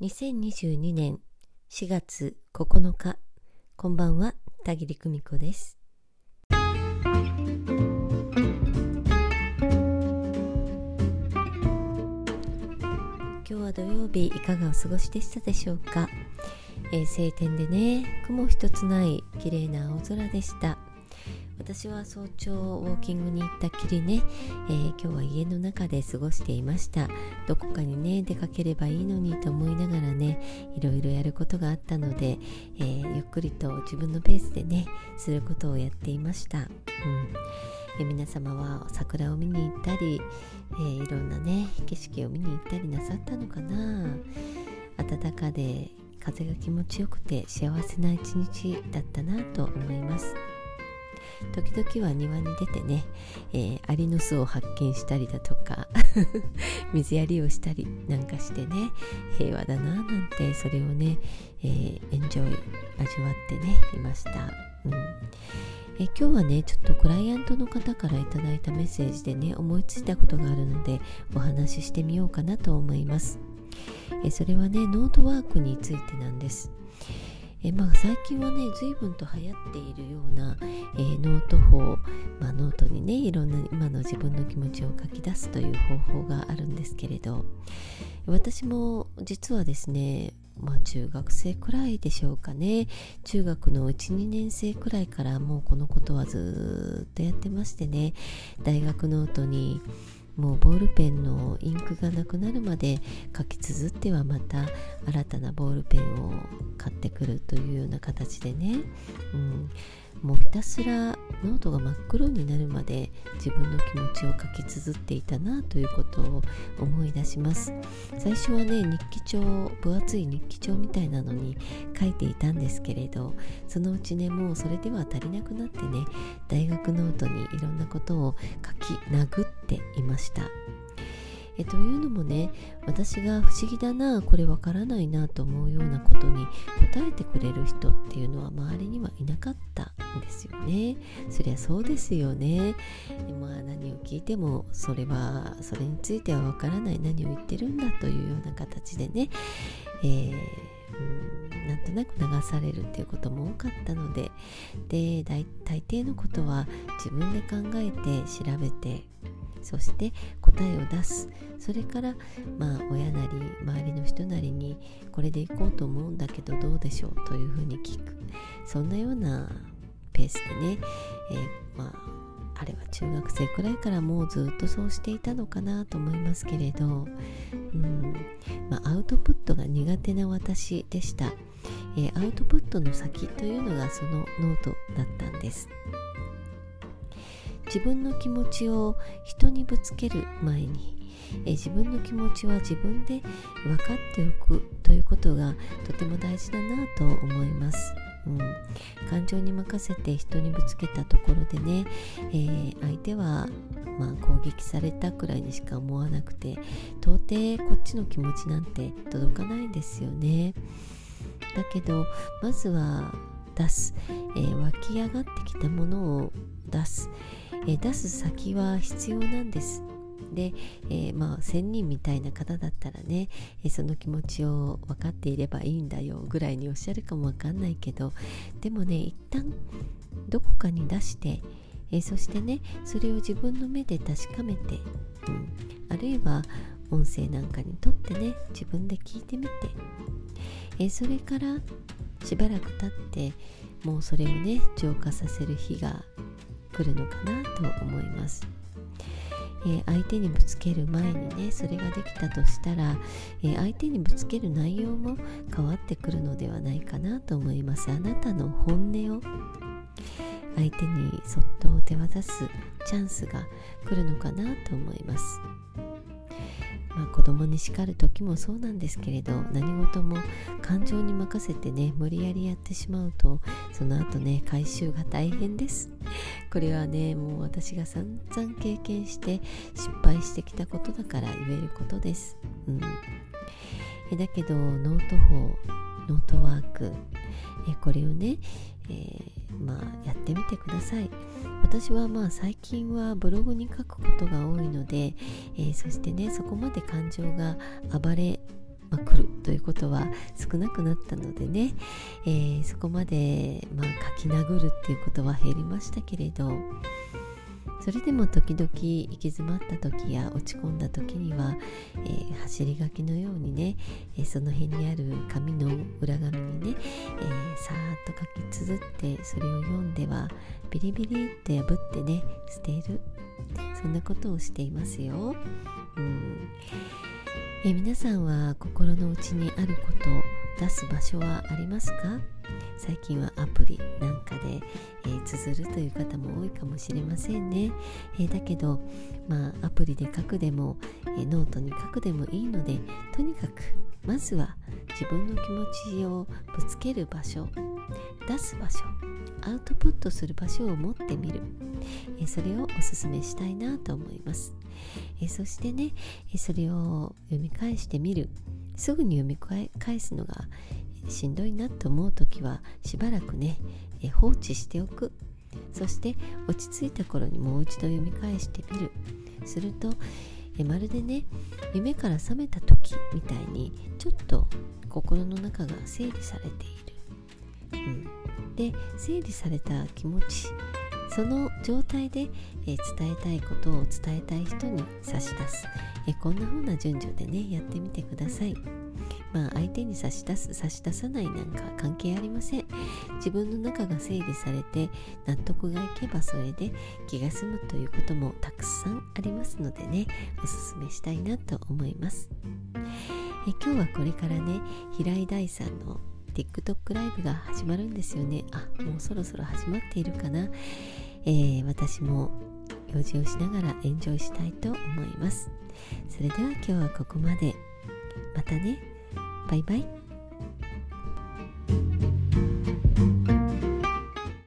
2022年4月9日こんばんは田切久美子です。今日は土曜日いかがお過ごしでしたでしょうか、えー、晴天でね雲一つない綺麗な青空でした。私は早朝ウォーキングに行ったきりね、えー、今日は家の中で過ごしていました。どこかにね出かければいいのにと思いながらねいろいろやることがあったので、えー、ゆっくりと自分のペースでねすることをやっていました、うん。え皆様は桜を見に行ったり、えー、いろんなね景色を見に行ったりなさったのかな。暖かで風が気持ちよくて幸せな一日だったなと思います。時々は庭に出てね、えー、アリの巣を発見したりだとか 水やりをしたりなんかしてね平和だななんてそれをね、えー、エンジョイ味わってねいました、うん。え今日はねちょっとクライアントの方から頂いたメッセージでね思いついたことがあるのでお話ししてみようかなと思います。えそれはねノートワークについてなんです。えまあ、最近はね随分と流行っているような、えー、ノート法、まあ、ノートにねいろんな今の自分の気持ちを書き出すという方法があるんですけれど私も実はですねまあ中学生くらいでしょうかね。中学の12年生くらいからもうこのことはずっとやってましてね。大学ノートにもうボールペンのインクがなくなるまで書き綴ってはまた新たなボールペンを買ってくるというような形でね、うん、もうひたすらノートが真っ黒になるまで自分の気持ちを書き綴っていたなということを思い出します。最初はね日記帳分厚い日記帳みたいなのに書いていたんですけれどそのうちねもうそれでは足りなくなってね大学ノートにいろんなことを書き殴っていました。えというのもね私が不思議だなこれわからないなと思うようなことに答えてくれる人っていうのは周りにはいなかったんですよね。そりゃそうですよね。まあ何を聞いてもそれはそれについてはわからない何を言ってるんだというような形でね、えーうん、なんとなく流されるっていうことも多かったのでで大抵のことは自分で考えて調べてそして答えを出す。それからまあ親なり周りの人なりにこれでいこうと思うんだけどどうでしょう？というふうに聞く。そんなようなペースでね、えー、まああれは中学生くらいからもうずっとそうしていたのかなと思いますけれど、うん。まあ、アウトプットが苦手な私でした、えー、アウトプットの先というのがそのノートだったんです。自分の気持ちを人にぶつける前にえ自分の気持ちは自分で分かっておくということがとても大事だなと思います。うん、感情に任せて人にぶつけたところでね、えー、相手は、まあ、攻撃されたくらいにしか思わなくて到底こっちの気持ちなんて届かないんですよね。だけどまずは出す、えー、湧き上がってきたものを出す、え出す先は必要なんです。で、えー、まあ仙人みたいな方だったらね、えー、その気持ちを分かっていればいいんだよぐらいにおっしゃるかもわかんないけどでもね一旦どこかに出して、えー、そしてねそれを自分の目で確かめて、うん、あるいは音声なんかにとってね自分で聞いてみて、えそれからしばらく経ってもうそれをね浄化させる日が来るのかなと思います。えー、相手にぶつける前にねそれができたとしたら、えー、相手にぶつける内容も変わってくるのではないかなと思いますあなたの本音を相手にそっと手渡すチャンスが来るのかなと思いますまあ、子供に叱る時もそうなんですけれど何事も感情に任せてね無理やりやってしまうとその後ね回収が大変です。これはねもう私が散々経験して失敗してきたことだから言えることです、うん、えだけどノート法ノートワーク。えこれをね、えー、まあやってみてください。私はまあ最近はブログに書くことが多いので、えー、そしてねそこまで感情が暴れまくるということは少なくなったのでね、えー、そこまで、まあ、書き殴るっていうことは減りましたけれどそれでも時々行き詰まった時や落ち込んだ時には、えー、走り書きのようにね、えー、その辺にある紙の裏紙にね、えー、さーっと書き綴ってそれを読んではビリビリって破ってね捨てるそんなことをしていますよ。うんえ皆さんは心の内にあること出す場所はありますか？最近はアプリなんかで、えー、綴るという方も多いかもしれませんね、えー、だけど、まあ、アプリで書くでも、えー、ノートに書くでもいいのでとにかくまずは自分の気持ちをぶつける場所出す場所アウトプットする場所を持ってみる、えそれをお勧めしたいなと思います、えそしてね、えそれを読み返してみる。すぐに読み返すのがしんどいなと思う時はしばらくね、放置しておく。そして落ち着いた頃にもう一度読み返してみる。するとまるでね夢から覚めた時みたいにちょっと心の中が整理されている、うん、で整理された気持ちその状態で、え伝えたいことを伝えたい人に差し出す、えこんな風な順序でねやってみてください。まあ、相手に差し出す差し出さないなんか関係ありません。自分の中が整理されて納得がいけばそれで気が済むということもたくさんありますのでねおすすめしたいなと思います。え今日はこれからね平井大さんの TikTok ライブが始まるんですよね。あもうそろそろ始まっているかな、えー、私も用事をしながらエンジョイしたいと思います。それでは今日はここまで。またね。バイバイ。